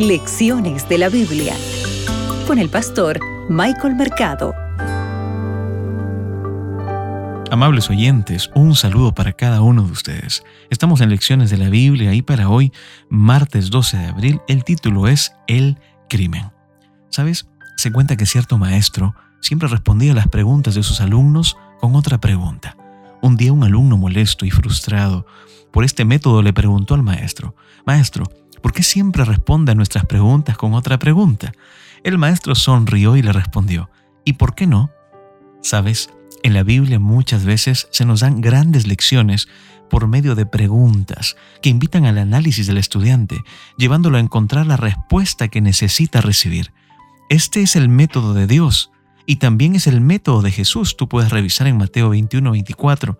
Lecciones de la Biblia con el pastor Michael Mercado. Amables oyentes, un saludo para cada uno de ustedes. Estamos en Lecciones de la Biblia y para hoy, martes 12 de abril, el título es El crimen. ¿Sabes? Se cuenta que cierto maestro siempre respondía a las preguntas de sus alumnos con otra pregunta. Un día un alumno molesto y frustrado por este método le preguntó al maestro, Maestro, ¿por qué siempre responde a nuestras preguntas con otra pregunta? El maestro sonrió y le respondió, ¿y por qué no? Sabes, en la Biblia muchas veces se nos dan grandes lecciones por medio de preguntas que invitan al análisis del estudiante, llevándolo a encontrar la respuesta que necesita recibir. Este es el método de Dios y también es el método de Jesús. Tú puedes revisar en Mateo 21, 24.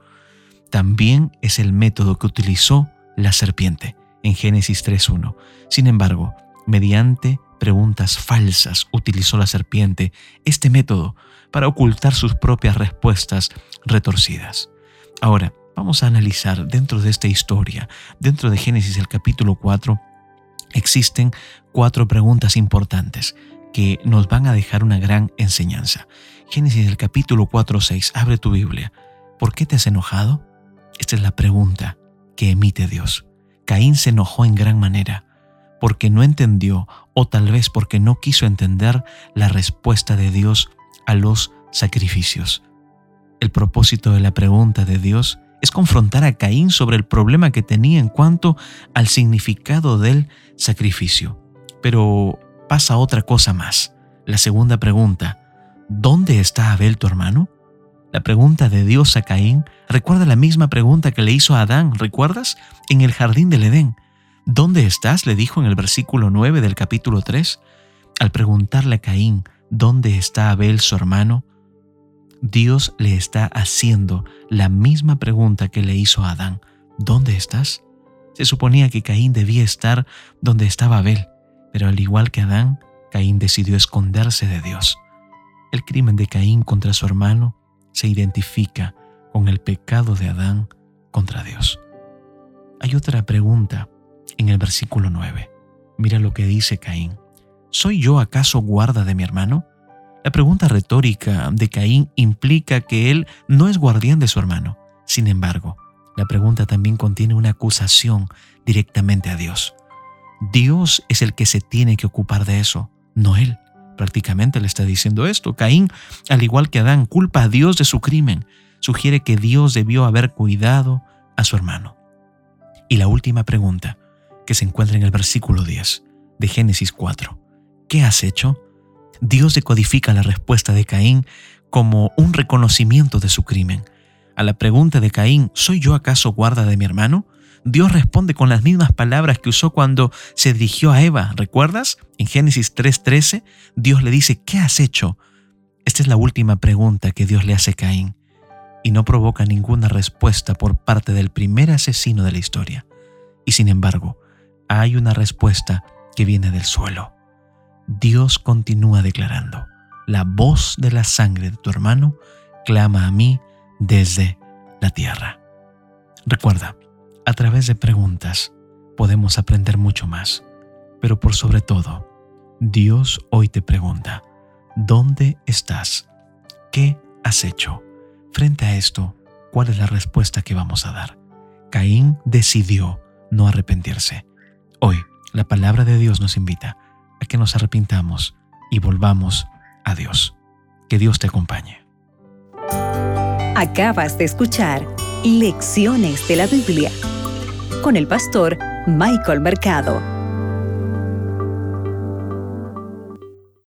También es el método que utilizó la serpiente en Génesis 3.1. Sin embargo, mediante preguntas falsas utilizó la serpiente este método para ocultar sus propias respuestas retorcidas. Ahora, vamos a analizar dentro de esta historia, dentro de Génesis el capítulo 4, existen cuatro preguntas importantes que nos van a dejar una gran enseñanza. Génesis el capítulo 4, 6, abre tu Biblia. ¿Por qué te has enojado? Esta es la pregunta que emite Dios. Caín se enojó en gran manera porque no entendió o tal vez porque no quiso entender la respuesta de Dios a los sacrificios. El propósito de la pregunta de Dios es confrontar a Caín sobre el problema que tenía en cuanto al significado del sacrificio. Pero pasa otra cosa más. La segunda pregunta, ¿dónde está Abel tu hermano? La pregunta de Dios a Caín recuerda la misma pregunta que le hizo a Adán, ¿recuerdas? En el jardín del Edén. ¿Dónde estás? le dijo en el versículo 9 del capítulo 3. Al preguntarle a Caín, ¿dónde está Abel su hermano? Dios le está haciendo la misma pregunta que le hizo a Adán. ¿Dónde estás? Se suponía que Caín debía estar donde estaba Abel, pero al igual que Adán, Caín decidió esconderse de Dios. El crimen de Caín contra su hermano se identifica con el pecado de Adán contra Dios. Hay otra pregunta en el versículo 9. Mira lo que dice Caín. ¿Soy yo acaso guarda de mi hermano? La pregunta retórica de Caín implica que él no es guardián de su hermano. Sin embargo, la pregunta también contiene una acusación directamente a Dios. Dios es el que se tiene que ocupar de eso, no él. Prácticamente le está diciendo esto. Caín, al igual que Adán, culpa a Dios de su crimen. Sugiere que Dios debió haber cuidado a su hermano. Y la última pregunta, que se encuentra en el versículo 10 de Génesis 4. ¿Qué has hecho? Dios decodifica la respuesta de Caín como un reconocimiento de su crimen. A la pregunta de Caín, ¿soy yo acaso guarda de mi hermano? Dios responde con las mismas palabras que usó cuando se dirigió a Eva. ¿Recuerdas? En Génesis 3:13, Dios le dice, ¿qué has hecho? Esta es la última pregunta que Dios le hace a Caín y no provoca ninguna respuesta por parte del primer asesino de la historia. Y sin embargo, hay una respuesta que viene del suelo. Dios continúa declarando, la voz de la sangre de tu hermano clama a mí desde la tierra. Recuerda, a través de preguntas podemos aprender mucho más, pero por sobre todo, Dios hoy te pregunta, ¿dónde estás? ¿Qué has hecho? Frente a esto, ¿cuál es la respuesta que vamos a dar? Caín decidió no arrepentirse. Hoy, la palabra de Dios nos invita a que nos arrepintamos y volvamos a Dios. Que Dios te acompañe. Acabas de escuchar Lecciones de la Biblia con el pastor Michael Mercado.